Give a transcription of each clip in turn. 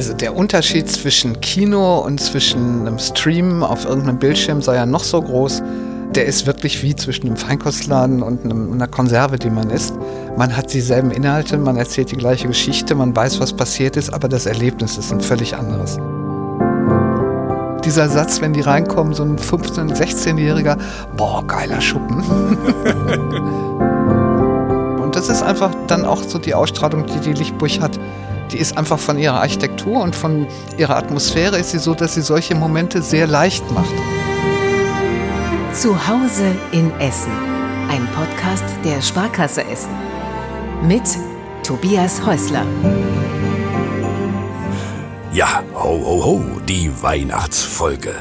Also der Unterschied zwischen Kino und zwischen einem Stream auf irgendeinem Bildschirm sei ja noch so groß. Der ist wirklich wie zwischen einem Feinkostladen und einem, einer Konserve, die man isst. Man hat dieselben Inhalte, man erzählt die gleiche Geschichte, man weiß, was passiert ist, aber das Erlebnis ist ein völlig anderes. Dieser Satz, wenn die reinkommen, so ein 15-, 16-Jähriger, boah, geiler Schuppen. und das ist einfach dann auch so die Ausstrahlung, die die Lichtburg hat die ist einfach von ihrer Architektur und von ihrer Atmosphäre ist sie so, dass sie solche Momente sehr leicht macht. Zu Hause in Essen. Ein Podcast der Sparkasse Essen. Mit Tobias Häusler. Ja, ho, ho, ho, die Weihnachtsfolge.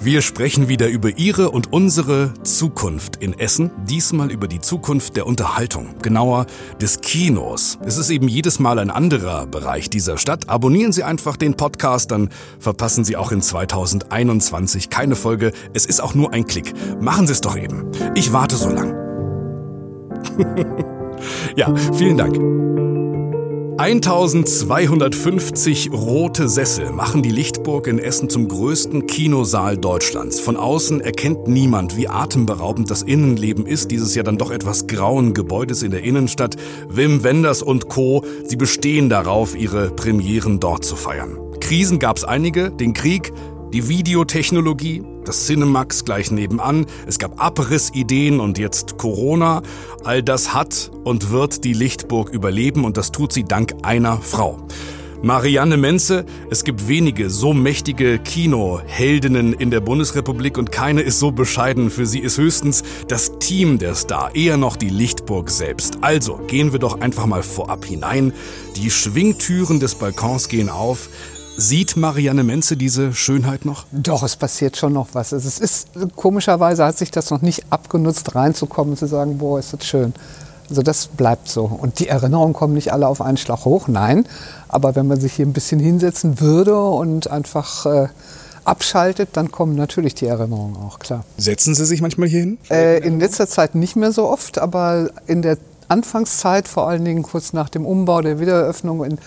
Wir sprechen wieder über Ihre und unsere Zukunft in Essen. Diesmal über die Zukunft der Unterhaltung, genauer des Kinos. Es ist eben jedes Mal ein anderer Bereich dieser Stadt. Abonnieren Sie einfach den Podcast, dann verpassen Sie auch in 2021 keine Folge. Es ist auch nur ein Klick. Machen Sie es doch eben. Ich warte so lang. ja, vielen Dank. 1250 rote Sessel machen die Lichtburg in Essen zum größten Kinosaal Deutschlands. Von außen erkennt niemand, wie atemberaubend das Innenleben ist, dieses ja dann doch etwas grauen Gebäudes in der Innenstadt. Wim Wenders und Co., sie bestehen darauf, ihre Premieren dort zu feiern. Krisen gab's einige, den Krieg, die Videotechnologie, das Cinemax gleich nebenan, es gab Abrissideen und jetzt Corona. All das hat und wird die Lichtburg überleben und das tut sie dank einer Frau. Marianne Menze, es gibt wenige so mächtige Kinoheldinnen in der Bundesrepublik und keine ist so bescheiden. Für sie ist höchstens das Team der Star, eher noch die Lichtburg selbst. Also gehen wir doch einfach mal vorab hinein. Die Schwingtüren des Balkons gehen auf. Sieht Marianne Menze diese Schönheit noch? Doch, es passiert schon noch was. Also es ist komischerweise hat sich das noch nicht abgenutzt, reinzukommen und zu sagen, boah, ist das schön. Also das bleibt so. Und die Erinnerungen kommen nicht alle auf einen Schlag hoch, nein. Aber wenn man sich hier ein bisschen hinsetzen würde und einfach äh, abschaltet, dann kommen natürlich die Erinnerungen auch, klar. Setzen Sie sich manchmal hier hin? Äh, in letzter Zeit nicht mehr so oft, aber in der Anfangszeit, vor allen Dingen kurz nach dem Umbau der Wiedereröffnung in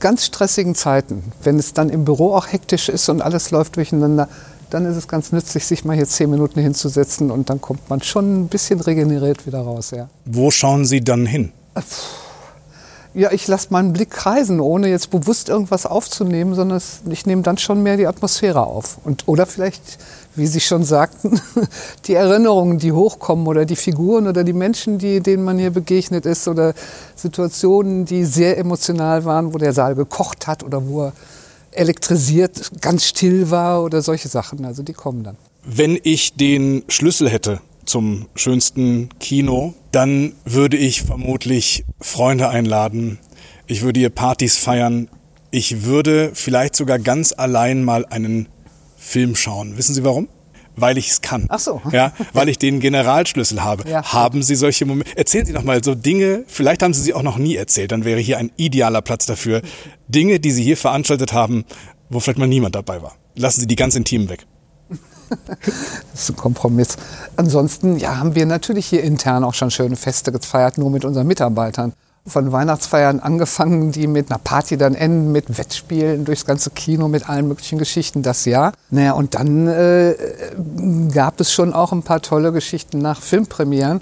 ganz stressigen Zeiten, wenn es dann im Büro auch hektisch ist und alles läuft durcheinander, dann ist es ganz nützlich, sich mal hier zehn Minuten hinzusetzen und dann kommt man schon ein bisschen regeneriert wieder raus. Ja. Wo schauen Sie dann hin? Puh ja, ich lasse meinen Blick kreisen, ohne jetzt bewusst irgendwas aufzunehmen, sondern ich nehme dann schon mehr die Atmosphäre auf. Und, oder vielleicht, wie Sie schon sagten, die Erinnerungen, die hochkommen oder die Figuren oder die Menschen, die, denen man hier begegnet ist oder Situationen, die sehr emotional waren, wo der Saal gekocht hat oder wo er elektrisiert, ganz still war oder solche Sachen. Also die kommen dann. Wenn ich den Schlüssel hätte zum schönsten Kino, dann würde ich vermutlich Freunde einladen. Ich würde ihr Partys feiern. Ich würde vielleicht sogar ganz allein mal einen Film schauen. Wissen Sie warum? Weil ich es kann. Ach so. Ja, weil ich den Generalschlüssel habe. Ja. Haben Sie solche Momente? Erzählen Sie doch mal so Dinge, vielleicht haben Sie sie auch noch nie erzählt, dann wäre hier ein idealer Platz dafür. Dinge, die Sie hier veranstaltet haben, wo vielleicht mal niemand dabei war. Lassen Sie die ganz intimen weg. Das ist ein Kompromiss. Ansonsten ja, haben wir natürlich hier intern auch schon schöne Feste gefeiert, nur mit unseren Mitarbeitern. Von Weihnachtsfeiern angefangen, die mit einer Party dann enden, mit Wettspielen durchs ganze Kino, mit allen möglichen Geschichten, das Jahr. Naja, und dann äh, gab es schon auch ein paar tolle Geschichten nach Filmpremieren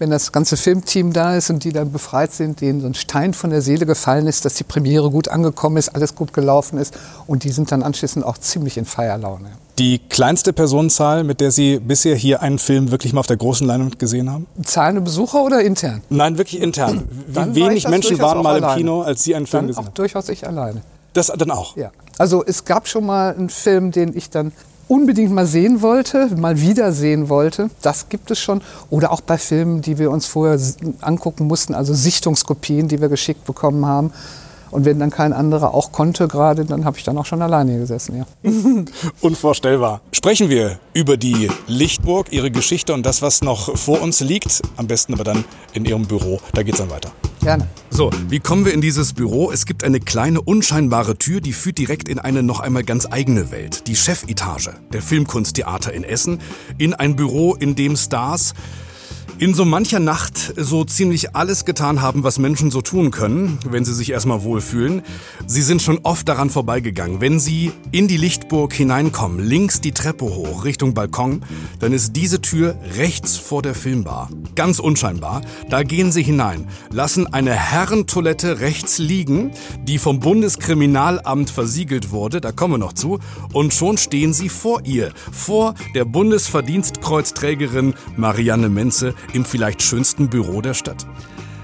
wenn das ganze Filmteam da ist und die dann befreit sind, denen so ein Stein von der Seele gefallen ist, dass die Premiere gut angekommen ist, alles gut gelaufen ist und die sind dann anschließend auch ziemlich in Feierlaune. Die kleinste Personenzahl, mit der Sie bisher hier einen Film wirklich mal auf der großen Leinwand gesehen haben? Zahlende Besucher oder intern? Nein, wirklich intern. Wie wenig war Menschen waren mal im Kino, als Sie einen Film dann gesehen haben? Durchaus ich alleine. Das dann auch? Ja. Also es gab schon mal einen Film, den ich dann unbedingt mal sehen wollte, mal wieder sehen wollte. Das gibt es schon. Oder auch bei Filmen, die wir uns vorher angucken mussten, also Sichtungskopien, die wir geschickt bekommen haben. Und wenn dann kein anderer auch konnte gerade, dann habe ich dann auch schon alleine gesessen, ja. Unvorstellbar. Sprechen wir über die Lichtburg, ihre Geschichte und das, was noch vor uns liegt. Am besten aber dann in ihrem Büro. Da geht es dann weiter. Gerne. So, wie kommen wir in dieses Büro? Es gibt eine kleine, unscheinbare Tür, die führt direkt in eine noch einmal ganz eigene Welt. Die Chefetage der Filmkunsttheater in Essen. In ein Büro, in dem Stars In so mancher Nacht so ziemlich alles getan haben, was Menschen so tun können, wenn sie sich erstmal wohlfühlen. Sie sind schon oft daran vorbeigegangen. Wenn sie in die Lichtburg hineinkommen, links die Treppe hoch Richtung Balkon, dann ist diese Tür rechts vor der Filmbar. Ganz unscheinbar. Da gehen sie hinein, lassen eine Herrentoilette rechts liegen, die vom Bundeskriminalamt versiegelt wurde, da kommen wir noch zu, und schon stehen sie vor ihr, vor der Bundesverdienstkreuzträgerin Marianne Menze im vielleicht schönsten Büro der Stadt?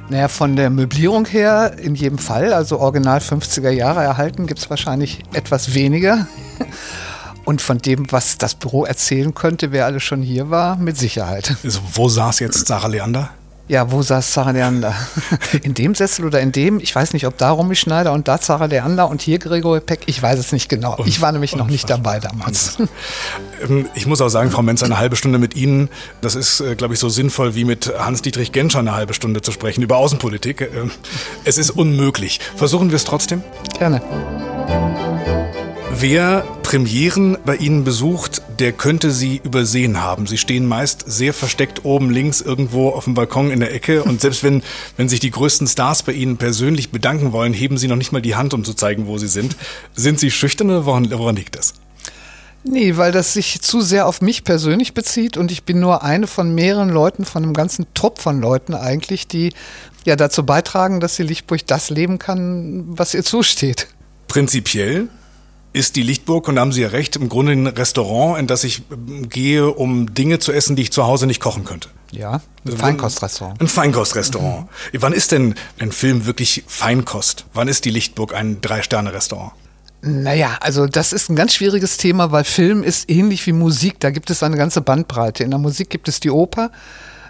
Naja, von der Möblierung her in jedem Fall, also original 50er Jahre erhalten, gibt es wahrscheinlich etwas weniger. Und von dem, was das Büro erzählen könnte, wer alles schon hier war, mit Sicherheit. Also, wo saß jetzt Sarah Leander? Ja, wo saß Sarah Leander? In dem Sessel oder in dem? Ich weiß nicht, ob da Romy Schneider und da Sarah Leander und hier Gregor Peck. Ich weiß es nicht genau. Ich war nämlich noch nicht dabei damals. Ähm, ich muss auch sagen, Frau Menz, eine halbe Stunde mit Ihnen, das ist, äh, glaube ich, so sinnvoll wie mit Hans-Dietrich Genscher eine halbe Stunde zu sprechen über Außenpolitik. Ähm, es ist unmöglich. Versuchen wir es trotzdem? Gerne. Wer Premieren bei Ihnen besucht, der könnte Sie übersehen haben. Sie stehen meist sehr versteckt oben links irgendwo auf dem Balkon in der Ecke und selbst wenn, wenn sich die größten Stars bei Ihnen persönlich bedanken wollen, heben Sie noch nicht mal die Hand, um zu zeigen, wo Sie sind. Sind Sie schüchtern oder woran, woran liegt das? Nee, weil das sich zu sehr auf mich persönlich bezieht und ich bin nur eine von mehreren Leuten, von einem ganzen Trupp von Leuten eigentlich, die ja dazu beitragen, dass die Lichtburg das leben kann, was ihr zusteht. Prinzipiell ist die Lichtburg, und da haben Sie ja recht, im Grunde ein Restaurant, in das ich ähm, gehe, um Dinge zu essen, die ich zu Hause nicht kochen könnte. Ja, ein Also, Feinkostrestaurant. Ein Feinkostrestaurant. Mhm. Wann ist denn ein Film wirklich Feinkost? Wann ist die Lichtburg ein Drei-Sterne-Restaurant? Naja, also das ist ein ganz schwieriges Thema, weil Film ist ähnlich wie Musik. Da gibt es eine ganze Bandbreite. In der Musik gibt es die Oper,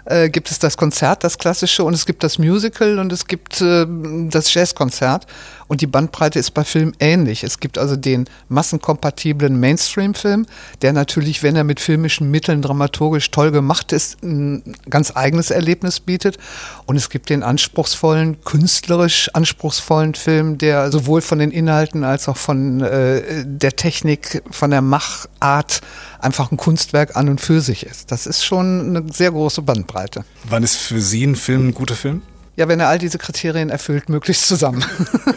äh, gibt es das Konzert, das klassische, und es gibt das Musical und es gibt äh, das Jazzkonzert. Und die Bandbreite ist bei Film ähnlich. Es gibt also den massenkompatiblen Mainstream-Film, der natürlich, wenn er mit filmischen Mitteln dramaturgisch toll gemacht ist, ein ganz eigenes Erlebnis bietet. Und es gibt den anspruchsvollen, künstlerisch anspruchsvollen Film, der sowohl von den Inhalten als auch von äh, der Technik, von der Machart einfach ein Kunstwerk an und für sich ist. Das ist schon eine sehr große Bandbreite. Wann ist für Sie ein Film ein guter Film? Ja, wenn er all diese Kriterien erfüllt, möglichst zusammen.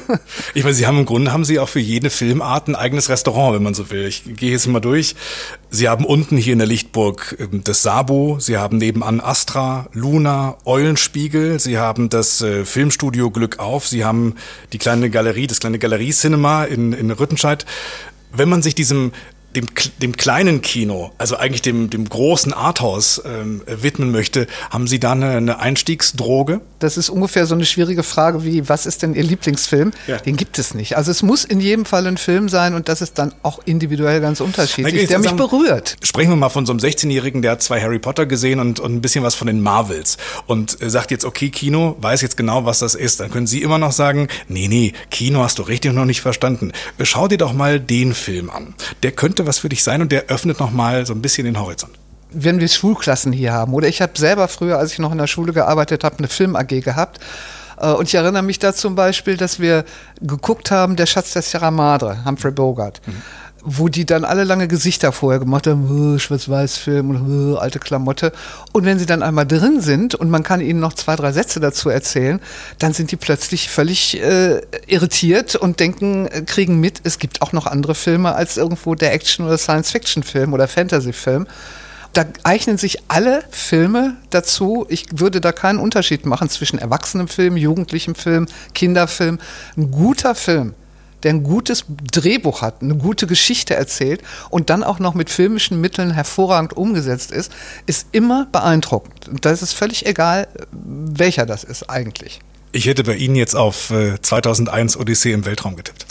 ich meine, Sie haben im Grunde haben Sie auch für jede Filmart ein eigenes Restaurant, wenn man so will. Ich gehe jetzt mal durch. Sie haben unten hier in der Lichtburg ähm, das Sabo, Sie haben nebenan Astra, Luna, Eulenspiegel, Sie haben das äh, Filmstudio Glück auf, Sie haben die kleine Galerie, das kleine Galerie-Cinema in, in Rüttenscheid. Wenn man sich diesem dem, dem kleinen Kino, also eigentlich dem, dem großen Arthouse ähm, widmen möchte, haben Sie da eine, eine Einstiegsdroge? Das ist ungefähr so eine schwierige Frage wie, was ist denn Ihr Lieblingsfilm? Ja. Den gibt es nicht. Also es muss in jedem Fall ein Film sein und das ist dann auch individuell ganz unterschiedlich, der mich berührt. Sprechen wir mal von so einem 16-Jährigen, der hat zwei Harry Potter gesehen und, und ein bisschen was von den Marvels und sagt jetzt, okay, Kino, weiß jetzt genau, was das ist. Dann können Sie immer noch sagen, nee, nee, Kino hast du richtig noch nicht verstanden. Schau dir doch mal den Film an. Der könnte könnte was für dich sein und der öffnet nochmal so ein bisschen den Horizont. Wenn wir Schulklassen hier haben, oder ich habe selber früher, als ich noch in der Schule gearbeitet habe, eine Film-AG gehabt. Äh, und ich erinnere mich da zum Beispiel, dass wir geguckt haben, der Schatz der Sierra Madre, Humphrey Bogart. Mhm wo die dann alle lange Gesichter vorher gemacht haben, Schwarz-Weiß-Film und alte Klamotte. Und wenn sie dann einmal drin sind und man kann ihnen noch zwei, drei Sätze dazu erzählen, dann sind die plötzlich völlig äh, irritiert und denken, äh, kriegen mit, es gibt auch noch andere Filme als irgendwo der Action- oder Science-Fiction-Film oder Fantasy-Film. Da eignen sich alle Filme dazu. Ich würde da keinen Unterschied machen zwischen erwachsenem Film, jugendlichem Film, Kinderfilm. Ein guter Film der ein gutes Drehbuch hat, eine gute Geschichte erzählt und dann auch noch mit filmischen Mitteln hervorragend umgesetzt ist, ist immer beeindruckend. Und da ist es völlig egal, welcher das ist eigentlich. Ich hätte bei Ihnen jetzt auf 2001 äh, Odyssee im Weltraum getippt.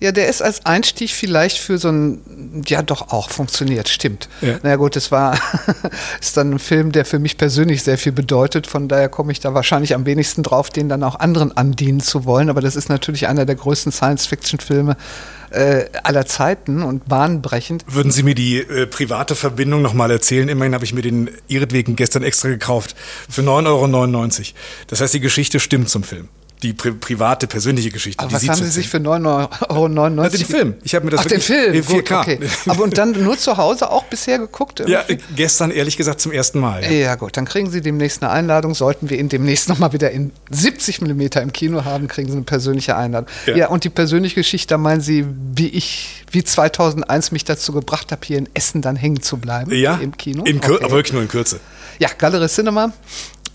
Ja, der ist als Einstieg vielleicht für so ein, ja doch auch funktioniert, stimmt. Ja. Naja gut, es war, ist dann ein Film, der für mich persönlich sehr viel bedeutet, von daher komme ich da wahrscheinlich am wenigsten drauf, den dann auch anderen andienen zu wollen, aber das ist natürlich einer der größten Science-Fiction-Filme äh, aller Zeiten und bahnbrechend. Würden Sie mir die äh, private Verbindung nochmal erzählen? Immerhin habe ich mir den ihretwegen gestern extra gekauft für 9,99 Euro. Das heißt, die Geschichte stimmt zum Film. Die pri private, persönliche Geschichte. Aber was haben Sie sich für 9,99 Euro? Also den Film. Ich habe mir das Ach, den Film. in 4K. Gut, okay. Aber und dann nur zu Hause auch bisher geguckt? Ja, äh, gestern ehrlich gesagt zum ersten Mal. Ja. ja, gut. Dann kriegen Sie demnächst eine Einladung. Sollten wir ihn demnächst nochmal wieder in 70 mm im Kino haben, kriegen Sie eine persönliche Einladung. Ja, ja und die persönliche Geschichte, da meinen Sie, wie ich, wie 2001 mich dazu gebracht habe, hier in Essen dann hängen zu bleiben ja, im Kino? In Kür okay. Aber wirklich nur in Kürze. Ja, Galerie Cinema.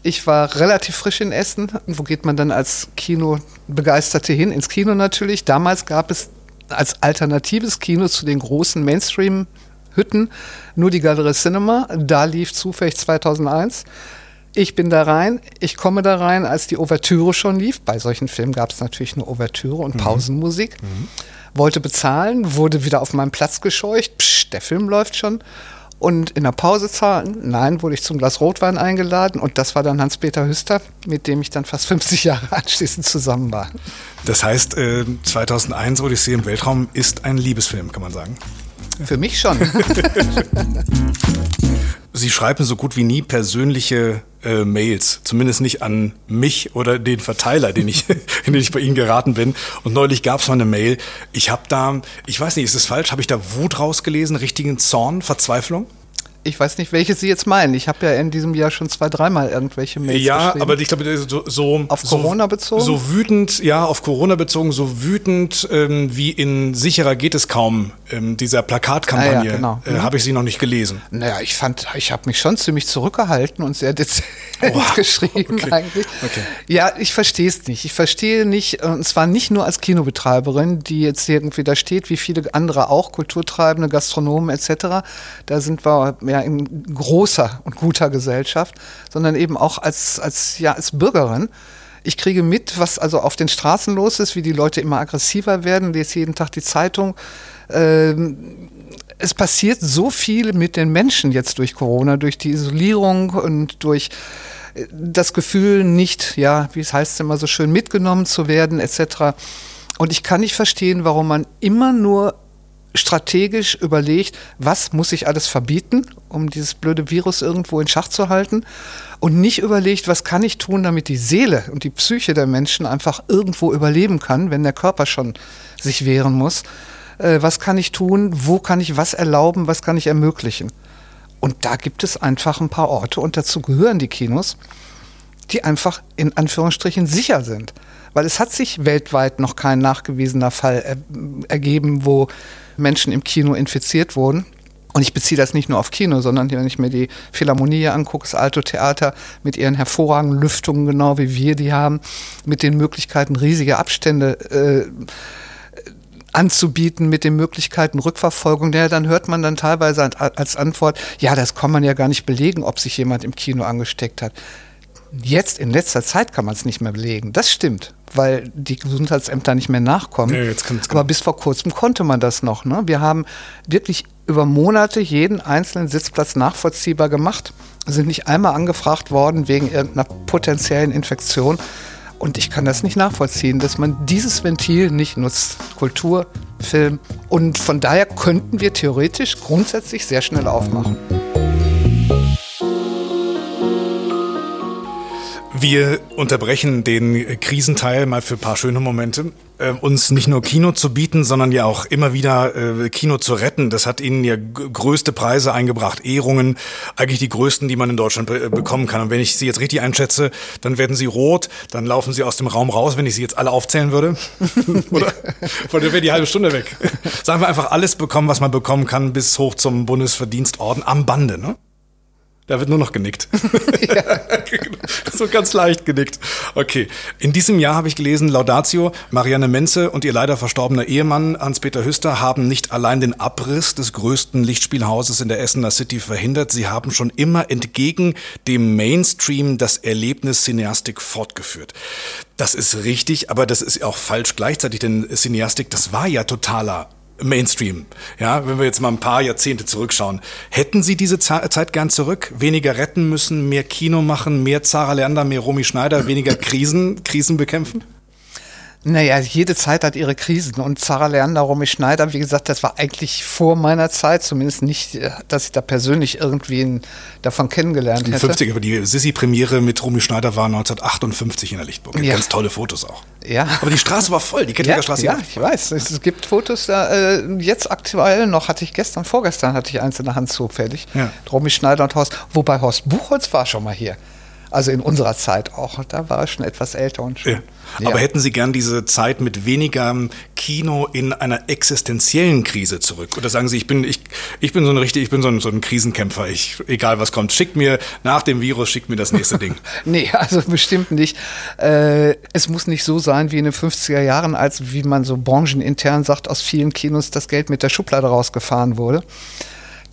Ich war relativ frisch in Essen. Wo geht man dann als Kinobegeisterte hin? Ins Kino natürlich. Damals gab es als alternatives Kino zu den großen Mainstream-Hütten nur die Galerie Cinema. Da lief zufällig 2001. Ich bin da rein, ich komme da rein, als die Ouvertüre schon lief. Bei solchen Filmen gab es natürlich nur Ouvertüre und mhm. Pausenmusik. Mhm. Wollte bezahlen, wurde wieder auf meinen Platz gescheucht. Psch, der Film läuft schon und in der Pause zahlen. Nein, wurde ich zum Glas Rotwein eingeladen und das war dann Hans-Peter Hüster, mit dem ich dann fast 50 Jahre anschließend zusammen war. Das heißt, 2001 äh, Odyssee im Weltraum ist ein Liebesfilm, kann man sagen. Für mich schon. Sie schreiben so gut wie nie persönliche äh, Mails, zumindest nicht an mich oder den Verteiler, den ich, in den ich bei Ihnen geraten bin. Und neulich gab es mal eine Mail. Ich habe da, ich weiß nicht, ist es falsch? Habe ich da Wut rausgelesen, richtigen Zorn, Verzweiflung? Ich weiß nicht, welche Sie jetzt meinen. Ich habe ja in diesem Jahr schon zwei, dreimal irgendwelche Mails Ja, aber ich glaube, so, so auf so, Corona bezogen. So wütend, ja, auf Corona bezogen, so wütend ähm, wie in sicherer geht es kaum ähm, dieser Plakatkampagne. Ah, ja, genau. äh, mhm. habe ich sie noch nicht gelesen. Naja, ich fand, ich habe mich schon ziemlich zurückgehalten und sehr dezent oh, geschrieben okay. eigentlich. Okay. Ja, ich verstehe es nicht. Ich verstehe nicht, und zwar nicht nur als Kinobetreiberin, die jetzt irgendwie da steht, wie viele andere auch, Kulturtreibende, Gastronomen etc. Da sind wir ja, ja in großer und guter Gesellschaft, sondern eben auch als, als, ja, als Bürgerin. Ich kriege mit, was also auf den Straßen los ist, wie die Leute immer aggressiver werden, lese jeden Tag die Zeitung. Ähm, es passiert so viel mit den Menschen jetzt durch Corona, durch die Isolierung und durch äh, das Gefühl, nicht, ja, wie es heißt immer so schön, mitgenommen zu werden, etc. Und ich kann nicht verstehen, warum man immer nur strategisch überlegt, was muss ich alles verbieten, um dieses blöde Virus irgendwo in Schach zu halten und nicht überlegt, was kann ich tun, damit die Seele und die Psyche der Menschen einfach irgendwo überleben kann, wenn der Körper schon sich wehren muss. Äh, was kann ich tun, wo kann ich was erlauben, was kann ich ermöglichen. Und da gibt es einfach ein paar Orte und dazu gehören die Kinos, die einfach in Anführungsstrichen sicher sind. Weil es hat sich weltweit noch kein nachgewiesener Fall er ergeben, wo Menschen im Kino infiziert wurden. Und ich beziehe das nicht nur auf Kino, sondern wenn ich mir die Philharmonie angucke, das Alto Theater mit ihren hervorragenden Lüftungen, genau wie wir die haben, mit den Möglichkeiten, riesige Abstände äh, anzubieten, mit den Möglichkeiten Rückverfolgung, ja, dann hört man dann teilweise als Antwort, ja, das kann man ja gar nicht belegen, ob sich jemand im Kino angesteckt hat. Jetzt in letzter Zeit kann man es nicht mehr belegen. Das stimmt, weil die Gesundheitsämter nicht mehr nachkommen. Ja, Aber bis vor kurzem konnte man das noch. Ne? Wir haben wirklich über Monate jeden einzelnen Sitzplatz nachvollziehbar gemacht, sind nicht einmal angefragt worden wegen irgendeiner potenziellen Infektion. Und ich kann das nicht nachvollziehen, dass man dieses Ventil nicht nutzt. Kultur, Film. Und von daher könnten wir theoretisch grundsätzlich sehr schnell aufmachen. Wir unterbrechen den Krisenteil mal für ein paar schöne Momente. Äh, uns nicht nur Kino zu bieten, sondern ja auch immer wieder äh, Kino zu retten. Das hat Ihnen ja größte Preise eingebracht, Ehrungen, eigentlich die größten, die man in Deutschland be bekommen kann. Und wenn ich Sie jetzt richtig einschätze, dann werden Sie rot, dann laufen Sie aus dem Raum raus, wenn ich Sie jetzt alle aufzählen würde. Oder? Von der wäre die halbe Stunde weg. Sagen wir einfach alles bekommen, was man bekommen kann, bis hoch zum Bundesverdienstorden am Bande. Ne? Da wird nur noch genickt. Ja. so ganz leicht genickt. Okay. In diesem Jahr habe ich gelesen, Laudatio, Marianne Menze und ihr leider verstorbener Ehemann Hans-Peter Hüster haben nicht allein den Abriss des größten Lichtspielhauses in der Essener City verhindert, sie haben schon immer entgegen dem Mainstream das Erlebnis Cineastik fortgeführt. Das ist richtig, aber das ist auch falsch gleichzeitig, denn Cineastik, das war ja totaler Mainstream. Ja, wenn wir jetzt mal ein paar Jahrzehnte zurückschauen. Hätten Sie diese Zeit gern zurück? Weniger retten müssen, mehr Kino machen, mehr Zara Lerner, mehr Romy Schneider, weniger Krisen, Krisen bekämpfen? Naja, jede Zeit hat ihre Krisen und Sarah Leander, Romy Schneider, wie gesagt, das war eigentlich vor meiner Zeit, zumindest nicht, äh, dass ich da persönlich irgendwie davon kennengelernt Die hätte. 50er, aber die Sissi-Premiere mit Romy Schneider war 1958 in der Lichtburg. Ja. Ganz tolle Fotos auch. Ja. Aber die Straße war voll, die Kettwiger Ja, Straße. ja, ich weiß. Es, es gibt Fotos da, äh, jetzt aktuell noch, hatte ich gestern, vorgestern hatte ich eins in der Hand zufällig. Ja. Romy Schneider und Horst, wobei Horst Buchholz war schon mal hier. Also in unserer Zeit auch. Da war er schon etwas älter und schon. Ja. Ja. Aber hätten Sie gern diese Zeit mit weniger Kino in einer existenziellen Krise zurück? Oder sagen Sie, ich bin, ich, ich bin so ein richtig, ich bin so ein, so ein Krisenkämpfer. Ich, egal was kommt, schickt mir nach dem Virus, schickt mir das nächste Ding. Nee, also bestimmt nicht. Äh, es muss nicht so sein wie in den 50er Jahren, als wie man so branchenintern sagt, aus vielen Kinos das Geld mit der Schublade rausgefahren wurde.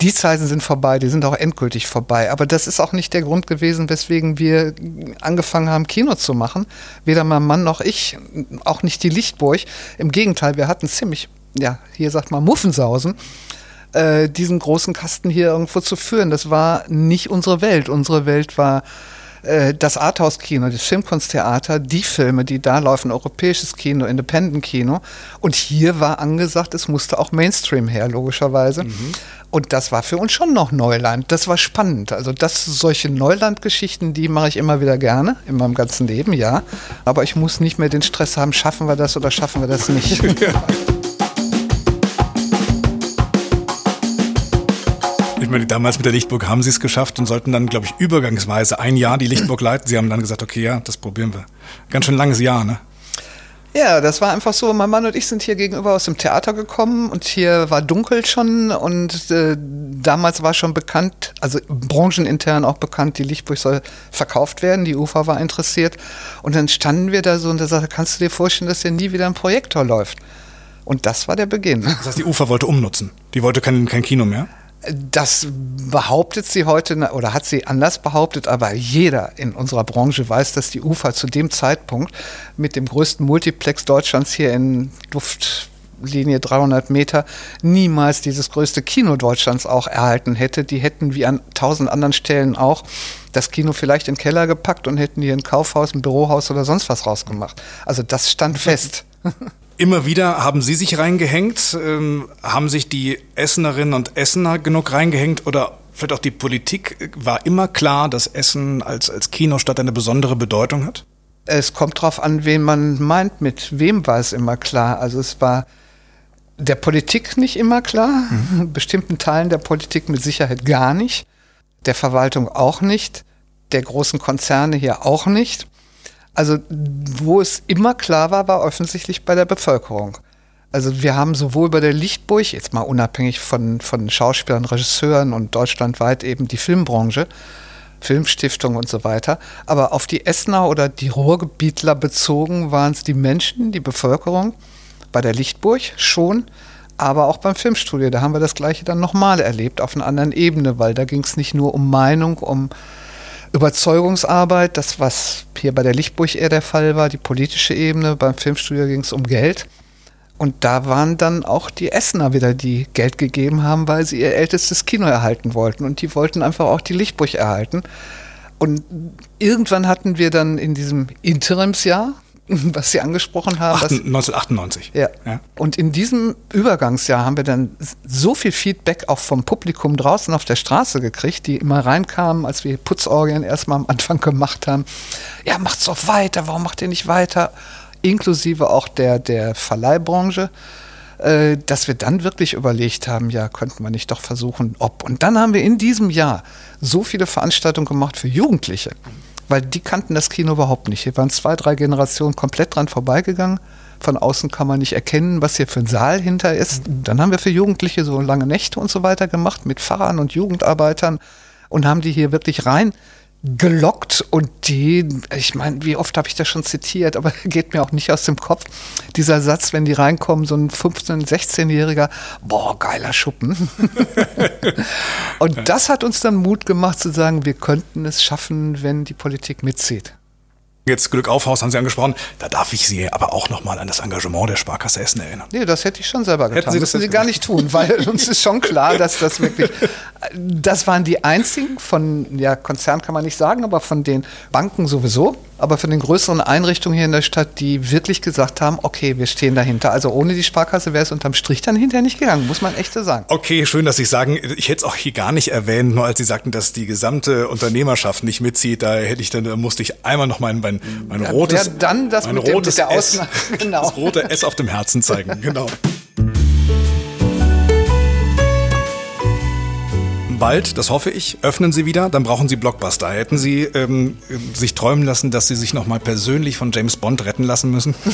Die Zeiten sind vorbei, die sind auch endgültig vorbei. Aber das ist auch nicht der Grund gewesen, weswegen wir angefangen haben, Kino zu machen. Weder mein Mann noch ich, auch nicht die Lichtburg. Im Gegenteil, wir hatten ziemlich, ja, hier sagt man Muffensausen, äh, diesen großen Kasten hier irgendwo zu führen. Das war nicht unsere Welt. Unsere Welt war äh, das Arthouse-Kino, das Filmkunsttheater, die Filme, die da laufen, europäisches Kino, Independent-Kino. Und hier war angesagt, es musste auch Mainstream her, logischerweise. Und das war für uns schon noch Neuland. Das war spannend. Also das, solche Neuland-Geschichten, die mache ich immer wieder gerne in meinem ganzen Leben, ja. Aber ich muss nicht mehr den Stress haben, schaffen wir das oder schaffen wir das nicht. Ich meine, damals mit der Lichtburg haben Sie es geschafft und sollten dann, glaube ich, übergangsweise ein Jahr die Lichtburg leiten. Sie haben dann gesagt, okay, ja, das probieren wir. Ganz schön langes Jahr, ne? Ja, das war einfach so. Mein Mann und ich sind hier gegenüber aus dem Theater gekommen und hier war dunkel schon und äh, damals war schon bekannt, also branchenintern auch bekannt, die Lichtburg soll verkauft werden. Die UFA war interessiert und dann standen wir da so und er sagte, kannst du dir vorstellen, dass hier nie wieder ein Projektor läuft? Und das war der Beginn. Das heißt, die UFA wollte umnutzen. Die wollte kein, kein Kino mehr. Das behauptet sie heute oder hat sie anders behauptet, aber jeder in unserer Branche weiß, dass die UFA zu dem Zeitpunkt mit dem größten Multiplex Deutschlands hier in Luftlinie 300 Meter niemals dieses größte Kino Deutschlands auch erhalten hätte. Die hätten wie an tausend anderen Stellen auch das Kino vielleicht in den Keller gepackt und hätten hier ein Kaufhaus, ein Bürohaus oder sonst was rausgemacht. Also das stand fest. Immer wieder haben Sie sich reingehängt, ähm, haben sich die Essenerinnen und Essener genug reingehängt oder vielleicht auch die Politik? War immer klar, dass Essen als, als Kinostadt eine besondere Bedeutung hat? Es kommt drauf an, wen man meint. Mit wem war es immer klar. Also es war der Politik nicht immer klar, mhm. bestimmten Teilen der Politik mit Sicherheit gar nicht, der Verwaltung auch nicht, der großen Konzerne hier auch nicht. Also wo es immer klar war, war offensichtlich bei der Bevölkerung. Also wir haben sowohl bei der Lichtburg, jetzt mal unabhängig von, von Schauspielern, Regisseuren und deutschlandweit eben die Filmbranche, Filmstiftung und so weiter, aber auf die Essener oder die Ruhrgebietler bezogen waren es die Menschen, die Bevölkerung, bei der Lichtburg schon, aber auch beim Filmstudio. Da haben wir das Gleiche dann nochmal erlebt auf einer anderen Ebene, weil da ging es nicht nur um Meinung, um Überzeugungsarbeit, das, was hier bei der Lichtburg eher der Fall war, die politische Ebene, beim Filmstudio ging es um Geld. Und da waren dann auch die Essener wieder, die Geld gegeben haben, weil sie ihr ältestes Kino erhalten wollten. Und die wollten einfach auch die Lichtburg erhalten. Und irgendwann hatten wir dann in diesem Interimsjahr, was Sie angesprochen haben. 1998. Ja. ja. Und in diesem Übergangsjahr haben wir dann so viel Feedback auch vom Publikum draußen auf der Straße gekriegt, die immer reinkamen, als wir Putzorgien erstmal am Anfang gemacht haben. Ja, macht's doch weiter, warum macht ihr nicht weiter? Inklusive auch der, der Verleihbranche, äh, dass wir dann wirklich überlegt haben, ja, könnten wir nicht doch versuchen, ob. Und dann haben wir in diesem Jahr so viele Veranstaltungen gemacht für Jugendliche weil die kannten das Kino überhaupt nicht. Hier waren zwei, drei Generationen komplett dran vorbeigegangen. Von außen kann man nicht erkennen, was hier für ein Saal hinter ist. Dann haben wir für Jugendliche so lange Nächte und so weiter gemacht mit Pfarrern und Jugendarbeitern und haben die hier wirklich rein gelockt und die, ich meine, wie oft habe ich das schon zitiert, aber geht mir auch nicht aus dem Kopf. Dieser Satz, wenn die reinkommen, so ein 15-, 16-Jähriger, boah, geiler Schuppen. und das hat uns dann Mut gemacht zu sagen, wir könnten es schaffen, wenn die Politik mitzieht. Jetzt Glück auf Haus haben Sie angesprochen. Da darf ich Sie aber auch nochmal an das Engagement der Sparkasse Essen erinnern. Nee, das hätte ich schon selber getan. Hätten Sie das das müssen Sie gar nicht tun, weil uns ist schon klar, dass das wirklich, das waren die einzigen von, ja, Konzern kann man nicht sagen, aber von den Banken sowieso, aber von den größeren Einrichtungen hier in der Stadt, die wirklich gesagt haben, okay, wir stehen dahinter. Also ohne die Sparkasse wäre es unterm Strich dann hinterher nicht gegangen, muss man echt so sagen. Okay, schön, dass Sie sagen, ich hätte es auch hier gar nicht erwähnt, nur als Sie sagten, dass die gesamte Unternehmerschaft nicht mitzieht, da hätte ich dann, da musste ich einmal noch mein, mein, mein Ja, rotes, dann das mein mit dem- rotes mit der S, Ausnahme- genau. das rote S auf dem Herzen zeigen, genau. Bald, das hoffe ich, öffnen Sie wieder, dann brauchen Sie Blockbuster. Hätten Sie ähm, sich träumen lassen, dass Sie sich nochmal persönlich von James Bond retten lassen müssen?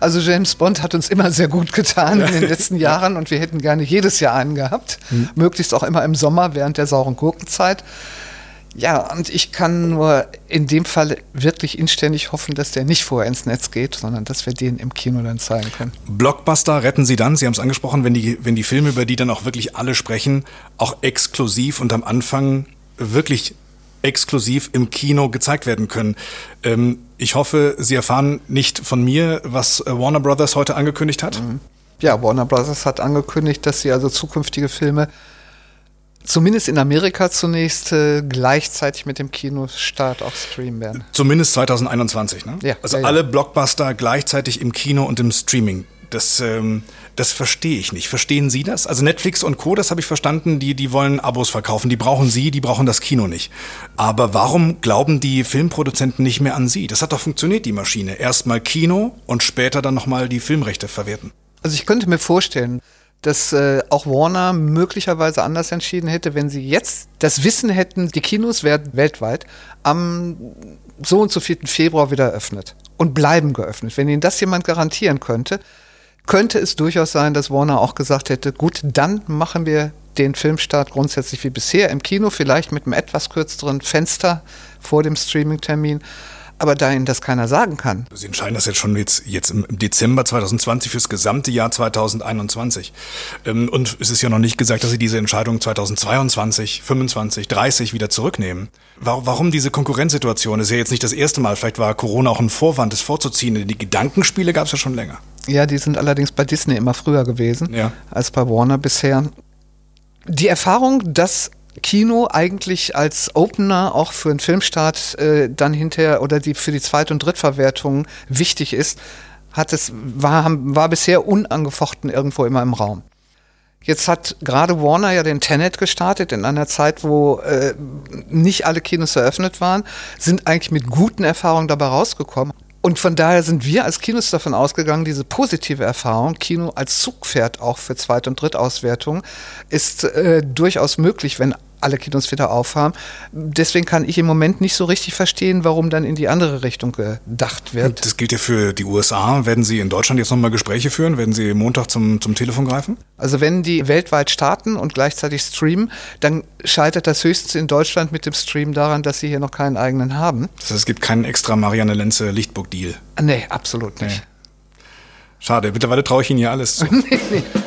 Also James Bond hat uns immer sehr gut getan in den letzten Jahren und wir hätten gerne jedes Jahr einen gehabt. Möglichst auch immer im Sommer während der sauren Gurkenzeit. Ja, und ich kann nur in dem Fall wirklich inständig hoffen, dass der nicht vorher ins Netz geht, sondern dass wir den im Kino dann zeigen können. Blockbuster retten Sie dann, Sie haben es angesprochen, wenn die, wenn die Filme, über die dann auch wirklich alle sprechen, auch exklusiv und am Anfang wirklich exklusiv im Kino gezeigt werden können. Ähm, ich hoffe, Sie erfahren nicht von mir, was äh, Warner Brothers heute angekündigt hat. Ja, Warner Bros. hat angekündigt, dass sie also zukünftige Filme zumindest in Amerika zunächst äh, gleichzeitig mit dem Kinostart auch streamen werden. Zumindest 2021, ne? Ja, also ja, ja. alle Blockbuster gleichzeitig im Kino und im Streaming. Das, ähm, das verstehe ich nicht. Verstehen Sie das? Also Netflix und Co., das habe ich verstanden, die, die wollen Abos verkaufen. Die brauchen Sie, die brauchen das Kino nicht. Aber warum glauben die Filmproduzenten nicht mehr an Sie? Das hat doch funktioniert, die Maschine. Erstmal Kino und später dann nochmal die Filmrechte verwerten. Also ich könnte mir vorstellen, dass äh, auch Warner möglicherweise anders entschieden hätte, wenn sie jetzt das Wissen hätten, die Kinos werden weltweit am so und so 4. Februar wieder eröffnet und bleiben geöffnet. Wenn ihnen das jemand garantieren könnte, könnte es durchaus sein, dass Warner auch gesagt hätte, gut, dann machen wir den Filmstart grundsätzlich wie bisher im Kino, vielleicht mit einem etwas kürzeren Fenster vor dem Streaming-Termin. Aber da ihnen das keiner sagen kann, Sie entscheiden das jetzt schon jetzt, jetzt im Dezember 2020 fürs gesamte Jahr 2021. Ähm, Und es ist ja noch nicht gesagt, dass Sie diese Entscheidung 2022, 25, 30 wieder zurücknehmen. Wa- Warum diese Konkurrenzsituation? Das ist ja jetzt nicht das erste Mal. Vielleicht war Corona auch ein Vorwand, das vorzuziehen. Die Gedankenspiele gab es ja schon länger. Ja, die sind allerdings bei Disney immer früher gewesen Ja. als bei Warner bisher. Die Erfahrung, dass Kino eigentlich als Opener auch für einen Filmstart äh, dann hinterher oder die für die Zweit- und Drittverwertung wichtig ist, hat es war, war bisher unangefochten irgendwo immer im Raum. Jetzt hat gerade Warner ja den Tenet gestartet in einer Zeit, wo äh, nicht alle Kinos eröffnet waren, sind eigentlich mit guten Erfahrungen dabei rausgekommen. Und von daher sind wir als Kinos davon ausgegangen, diese positive Erfahrung, Kino als Zugpferd auch für Zweit- und Drittauswertungen, ist äh, durchaus möglich, wenn alle Kinos wieder aufhaben. Deswegen kann ich im Moment nicht so richtig verstehen, warum dann in die andere Richtung gedacht wird. Das gilt ja für die USA. Werden Sie in Deutschland jetzt nochmal Gespräche führen? Werden Sie Montag zum, zum Telefon greifen? Also wenn die weltweit starten und gleichzeitig streamen, dann scheitert das höchstens in Deutschland mit dem Stream daran, dass sie hier noch keinen eigenen haben. Das heißt, es gibt keinen extra Marianne Lenze Lichtburg-Deal. Ah, Nee, absolut nicht. Schade, mittlerweile traue ich Ihnen ja alles zu.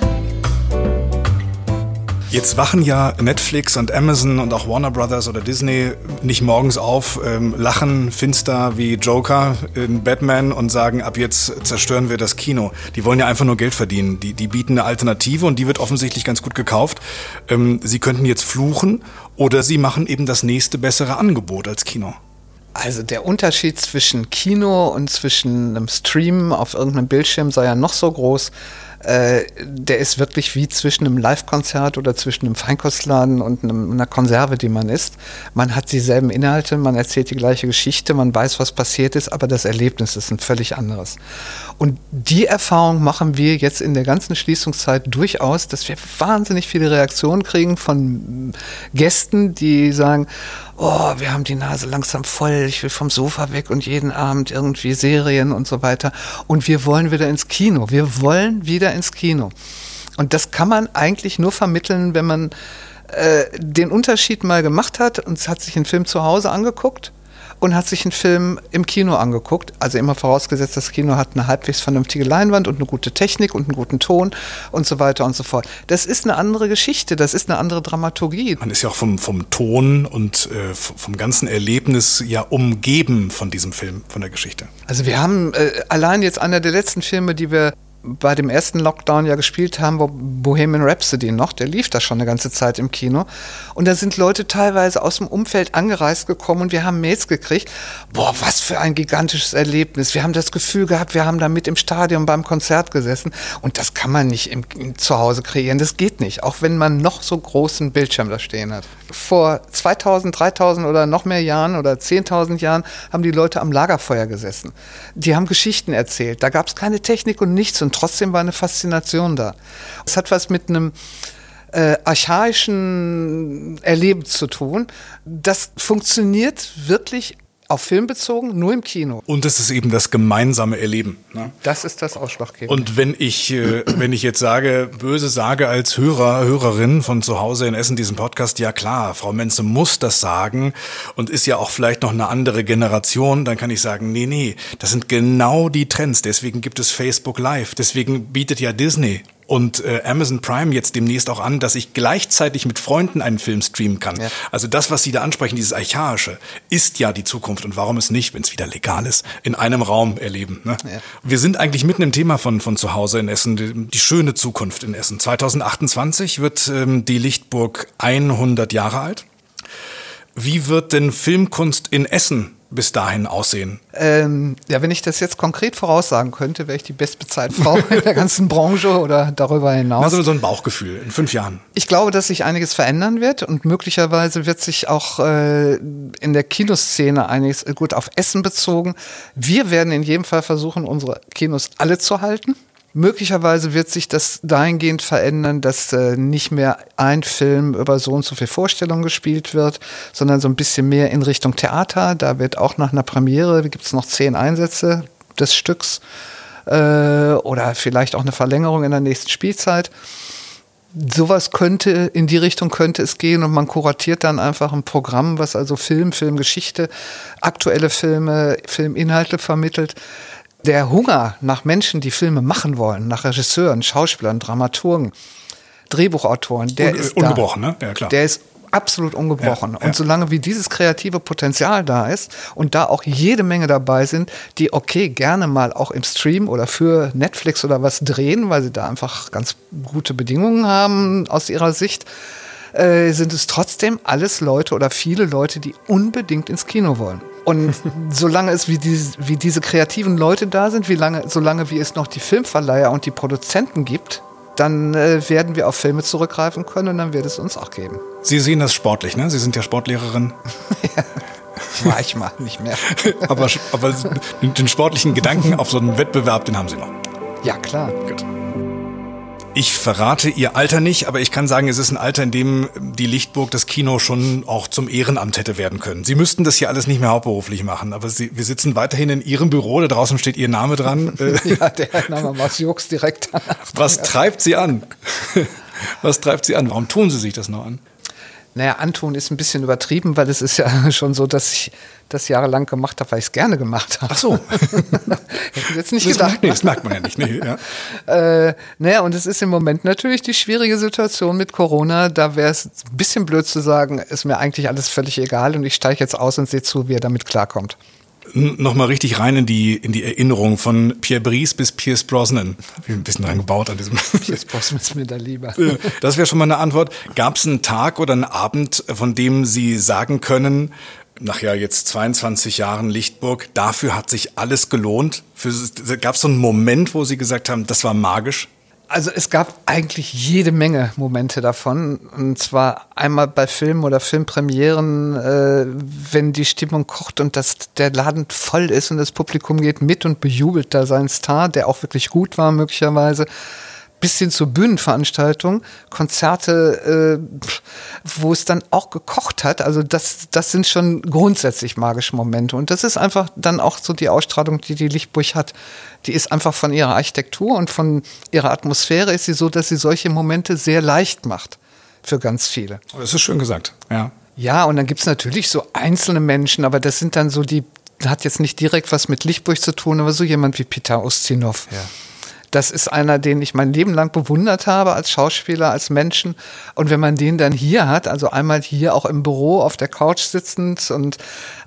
Jetzt wachen ja Netflix und Amazon und auch Warner Brothers oder Disney nicht morgens auf, ähm, lachen finster wie Joker in Batman und sagen, ab jetzt zerstören wir das Kino. Die wollen ja einfach nur Geld verdienen. Die, die bieten eine Alternative und die wird offensichtlich ganz gut gekauft. Ähm, sie könnten jetzt fluchen oder sie machen eben das nächste bessere Angebot als Kino. Also der Unterschied zwischen Kino und zwischen einem Stream auf irgendeinem Bildschirm sei ja noch so groß. Äh, der ist wirklich wie zwischen einem Live-Konzert oder zwischen einem Feinkostladen und einem, einer Konserve, die man isst. Man hat dieselben Inhalte, man erzählt die gleiche Geschichte, man weiß, was passiert ist, aber das Erlebnis ist ein völlig anderes. Und die Erfahrung machen wir jetzt in der ganzen Schließungszeit durchaus, dass wir wahnsinnig viele Reaktionen kriegen von Gästen, die sagen, oh, wir haben die Nase langsam voll, ich will vom Sofa weg und jeden Abend irgendwie Serien und so weiter. Und wir wollen wieder ins Kino. Wir wollen wieder ins Kino. Und das kann man eigentlich nur vermitteln, wenn man äh, den Unterschied mal gemacht hat und hat sich einen Film zu Hause angeguckt und hat sich einen Film im Kino angeguckt. Also immer vorausgesetzt, das Kino hat eine halbwegs vernünftige Leinwand und eine gute Technik und einen guten Ton und so weiter und so fort. Das ist eine andere Geschichte, das ist eine andere Dramaturgie. Man ist ja auch vom, vom Ton und äh, vom ganzen Erlebnis ja umgeben von diesem Film, von der Geschichte. Also wir haben äh, allein jetzt einer der letzten Filme, die wir bei dem ersten Lockdown ja gespielt haben, wo Bohemian Rhapsody noch, der lief da schon eine ganze Zeit im Kino. Und da sind Leute teilweise aus dem Umfeld angereist gekommen und wir haben Mails gekriegt. Boah, was für ein gigantisches Erlebnis. Wir haben das Gefühl gehabt, wir haben da mit im Stadion beim Konzert gesessen. Und das kann man nicht im, im zu Hause kreieren. Das geht nicht, auch wenn man noch so großen Bildschirm da stehen hat. Vor 2000, 3000 oder noch mehr Jahren oder 10.000 Jahren haben die Leute am Lagerfeuer gesessen. Die haben Geschichten erzählt. Da gab es keine Technik und nichts und trotzdem war eine Faszination da. Es hat was mit einem äh, archaischen Erleben zu tun. Das funktioniert wirklich auf Film bezogen, nur im Kino. Und es ist eben das gemeinsame Erleben. Ne? Das ist das Ausschlaggebende. Und wenn ich, äh, wenn ich jetzt sage, böse sage als Hörer, Hörerin von zu Hause in Essen diesen Podcast, ja klar, Frau Menze muss das sagen und ist ja auch vielleicht noch eine andere Generation, dann kann ich sagen, nee, nee, das sind genau die Trends. Deswegen gibt es Facebook Live. Deswegen bietet ja Disney und äh, Amazon Prime jetzt demnächst auch an, dass ich gleichzeitig mit Freunden einen Film streamen kann. Ja. Also das, was Sie da ansprechen, dieses Archaische, ist ja die Zukunft. Und warum es nicht, wenn es wieder legal ist, in einem Raum erleben. Ne? Ja. Wir sind eigentlich mitten im Thema von, von zu Hause in Essen, die, die schöne Zukunft in Essen. 2028 wird ähm, die Lichtburg 100 Jahre alt. Wie wird denn Filmkunst in Essen bis dahin aussehen? Ähm, ja, wenn ich das jetzt konkret voraussagen könnte, wäre ich die bestbezahlte Frau in der ganzen Branche oder darüber hinaus. Also so ein Bauchgefühl in fünf Jahren. Ich glaube, dass sich einiges verändern wird und möglicherweise wird sich auch äh, in der Kinoszene einiges, äh, gut auf Essen bezogen. Wir werden in jedem Fall versuchen, unsere Kinos alle zu halten. Möglicherweise wird sich das dahingehend verändern, dass äh, nicht mehr ein Film über so und so viel Vorstellungen gespielt wird, sondern so ein bisschen mehr in Richtung Theater. Da wird auch nach einer Premiere, gibt es noch zehn Einsätze des Stücks äh, oder vielleicht auch eine Verlängerung in der nächsten Spielzeit. Sowas könnte, in die Richtung könnte es gehen und man kuratiert dann einfach ein Programm, was also Film, Filmgeschichte, aktuelle Filme, Filminhalte vermittelt der Hunger nach Menschen, die Filme machen wollen, nach Regisseuren, Schauspielern, Dramaturgen, Drehbuchautoren, der Un ist ungebrochen, da. ne? Ja, klar. Der ist absolut ungebrochen. Ja, und ja. solange wie dieses kreative Potenzial da ist und da auch jede Menge dabei sind, die okay gerne mal auch im Stream oder für Netflix oder was drehen, weil sie da einfach ganz gute Bedingungen haben aus ihrer Sicht, äh, sind es trotzdem alles Leute oder viele Leute, die unbedingt ins Kino wollen. Und solange es wie, die, wie diese kreativen Leute da sind, wie lange, solange wie es noch die Filmverleiher und die Produzenten gibt, dann äh, werden wir auf Filme zurückgreifen können und dann wird es uns auch geben. Sie sehen das sportlich, ne? Sie sind ja Sportlehrerin. ja. Manchmal, nicht mehr. aber, aber den sportlichen Gedanken auf so einen Wettbewerb, den haben Sie noch. Ja, klar. Gut. Ich verrate ihr Alter nicht, aber ich kann sagen, es ist ein Alter, in dem die Lichtburg das Kino schon auch zum Ehrenamt hätte werden können. Sie müssten das hier alles nicht mehr hauptberuflich machen, aber Sie, wir sitzen weiterhin in Ihrem Büro, da draußen steht Ihr Name dran. ja, der Name Max Jux direkt. Was treibt Sie an? Was treibt Sie an? Warum tun Sie sich das noch an? Naja, antun ist ein bisschen übertrieben, weil es ist ja schon so, dass ich das jahrelang gemacht habe, weil ich es gerne gemacht habe. Ach so. Hätten jetzt nicht das gedacht. Macht, nee, das merkt man ja nicht. Nee, ja. äh, naja, und es ist im Moment natürlich die schwierige Situation mit Corona. Da wäre es ein bisschen blöd zu sagen, ist mir eigentlich alles völlig egal und ich steige jetzt aus und sehe zu, wie er damit klarkommt nochmal richtig rein in die, in die Erinnerung von Pierre Brice bis Pierce Brosnan. Hab ich ein bisschen dran gebaut an diesem. Pierce Brosnan ist mir da lieber. Das wäre schon mal eine Antwort. Gab es einen Tag oder einen Abend, von dem Sie sagen können, nach ja jetzt 22 Jahren Lichtburg, dafür hat sich alles gelohnt? Gab es so einen Moment, wo Sie gesagt haben, das war magisch? Also es gab eigentlich jede Menge Momente davon. Und zwar einmal bei Filmen oder Filmpremieren, äh, wenn die Stimmung kocht und das, der Laden voll ist und das Publikum geht mit und bejubelt da seinen Star, der auch wirklich gut war möglicherweise bis hin zur Bühnenveranstaltung, Konzerte, äh, wo es dann auch gekocht hat. Also das, das sind schon grundsätzlich magische Momente. Und das ist einfach dann auch so die Ausstrahlung, die die Lichtburg hat. Die ist einfach von ihrer Architektur und von ihrer Atmosphäre ist sie so, dass sie solche Momente sehr leicht macht für ganz viele. Das ist schön gesagt, ja. Ja, und dann gibt's natürlich so einzelne Menschen, aber das sind dann so die, hat jetzt nicht direkt was mit Lichtburg zu tun, aber so jemand wie Peter Ustinov. Ja das ist einer, den ich mein Leben lang bewundert habe als Schauspieler, als Menschen. Und wenn man den dann hier hat, also einmal hier auch im Büro auf der Couch sitzend und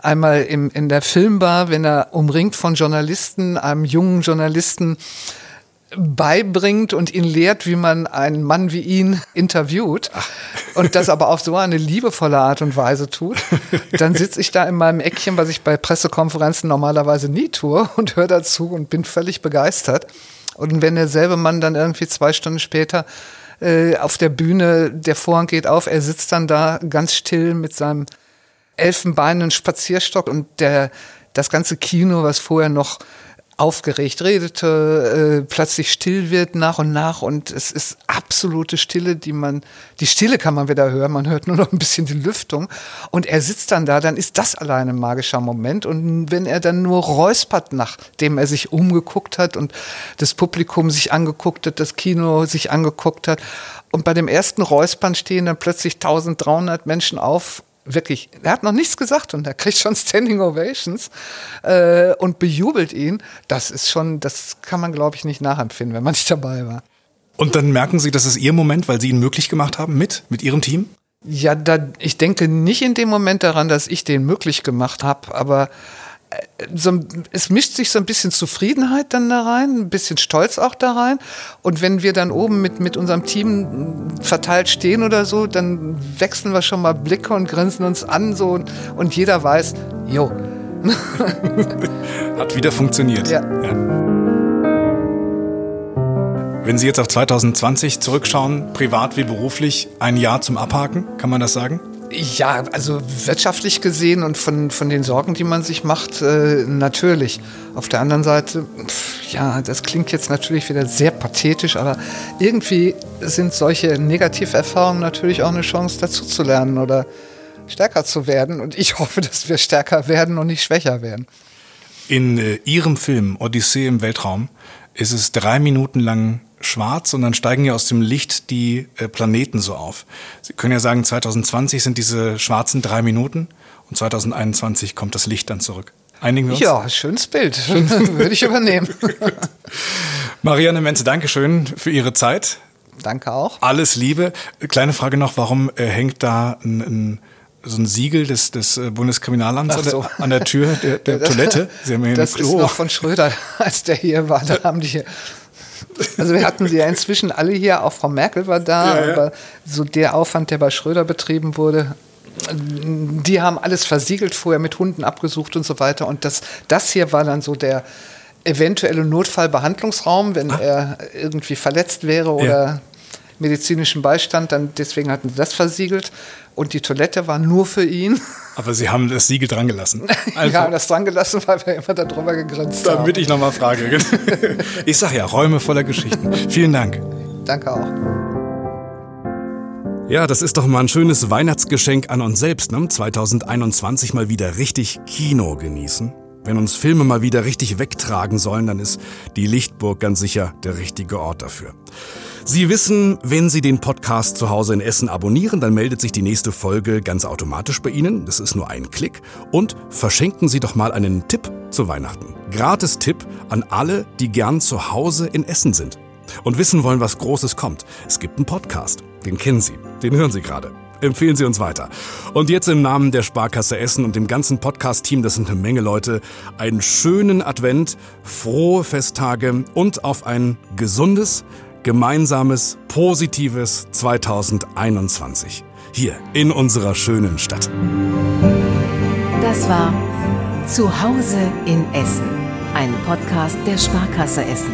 einmal im, in der Filmbar, wenn er umringt von Journalisten, einem jungen Journalisten, beibringt und ihn lehrt, wie man einen Mann wie ihn interviewt Ach. und das aber auf so eine liebevolle Art und Weise tut, dann sitze ich da in meinem Eckchen, was ich bei Pressekonferenzen normalerweise nie tue und höre dazu und bin völlig begeistert. Und wenn derselbe Mann dann irgendwie zwei Stunden später äh, auf der Bühne, der Vorhang geht auf, er sitzt dann da ganz still mit seinem elfenbeinenden Spazierstock und der, das ganze Kino, was vorher noch aufgeregt redete, äh, plötzlich still wird nach und nach. Und es ist absolute Stille, die man, die Stille kann man wieder hören, man hört nur noch ein bisschen die Lüftung. Und er sitzt dann da, dann ist das allein ein magischer Moment. Und wenn er dann nur räuspert, nachdem er sich umgeguckt hat und das Publikum sich angeguckt hat, das Kino sich angeguckt hat und bei dem ersten Räuspern stehen dann plötzlich 1300 Menschen auf wirklich, er hat noch nichts gesagt und er kriegt schon Standing Ovations äh, und bejubelt ihn. Das ist schon, das kann man, glaube ich, nicht nachempfinden, wenn man nicht dabei war. Und dann merken Sie, das ist Ihr Moment, weil Sie ihn möglich gemacht haben mit, mit Ihrem Team? Ja, da, ich denke nicht in dem Moment daran, dass ich den möglich gemacht habe, aber so, es mischt sich so ein bisschen Zufriedenheit dann da rein, ein bisschen Stolz auch da rein. Und wenn wir dann oben mit, mit unserem Team verteilt stehen oder so, dann wechseln wir schon mal Blicke und grinsen uns an so und, und jeder weiß, jo. Hat wieder funktioniert. Ja. ja. Wenn Sie jetzt auf 2020 zurückschauen, privat wie beruflich, ein Jahr zum Abhaken, kann man das sagen? Ja, also wirtschaftlich gesehen und von, von den Sorgen, die man sich macht, äh, natürlich. Auf der anderen Seite, pff, ja, das klingt jetzt natürlich wieder sehr pathetisch, aber irgendwie sind solche Negativerfahrungen natürlich auch eine Chance, dazuzulernen oder stärker zu werden. Und ich hoffe, dass wir stärker werden und nicht schwächer werden. In äh, Ihrem Film Odyssee im Weltraum ist es drei Minuten lang schwarz und dann steigen ja aus dem Licht die äh, Planeten so auf. Sie können ja sagen, 2020 sind diese schwarzen drei Minuten und 2021 kommt das Licht dann zurück. Einigen wir uns? Ja, schönes Bild. Würde ich übernehmen. Marianne Menze, Dankeschön für Ihre Zeit. Danke auch. Alles Liebe. Kleine Frage noch, warum äh, hängt da ein, ein so ein Siegel des, des äh, Bundeskriminalamts an, der, an, der, Tür der, der Toilette. Sie haben hier das ist noch von Schröder, als der hier war. Da haben die hier also wir hatten sie ja inzwischen alle hier, auch Frau Merkel war da, ja, ja. aber so der Aufwand, der bei Schröder betrieben wurde, die haben alles versiegelt vorher mit Hunden abgesucht und so weiter. Und das, das hier war dann so der eventuelle Notfallbehandlungsraum, wenn ah. er irgendwie verletzt wäre oder ja. medizinischen Beistand, dann deswegen hatten sie das versiegelt. Und die Toilette war nur für ihn. Aber Sie haben das Siegel dran gelassen. Also, wir haben das dran gelassen, weil wir immer darüber gegrinst damit haben. Damit ich nochmal frage. ich sage ja, Räume voller Geschichten. Vielen Dank. Danke auch. Ja, das ist doch mal ein schönes Weihnachtsgeschenk an uns selbst, ne? 2021 mal wieder richtig Kino genießen. Wenn uns Filme mal wieder richtig wegtragen sollen, dann ist die Lichtburg ganz sicher der richtige Ort dafür. Sie wissen, wenn Sie den Podcast zu Hause in Essen abonnieren, dann meldet sich die nächste Folge ganz automatisch bei Ihnen. Das ist nur ein Klick. Und verschenken Sie doch mal einen Tipp zu Weihnachten. Gratis Tipp an alle, die gern zu Hause in Essen sind und wissen wollen, was Großes kommt. Es gibt einen Podcast. Den kennen Sie. Den hören Sie gerade. Empfehlen Sie uns weiter. Und jetzt im Namen der Sparkasse Essen und dem ganzen Podcast-Team, das sind eine Menge Leute, einen schönen Advent, frohe Festtage und auf ein gesundes, gemeinsames, positives 2021. Hier in unserer schönen Stadt. Das war Zuhause in Essen, ein Podcast der Sparkasse Essen.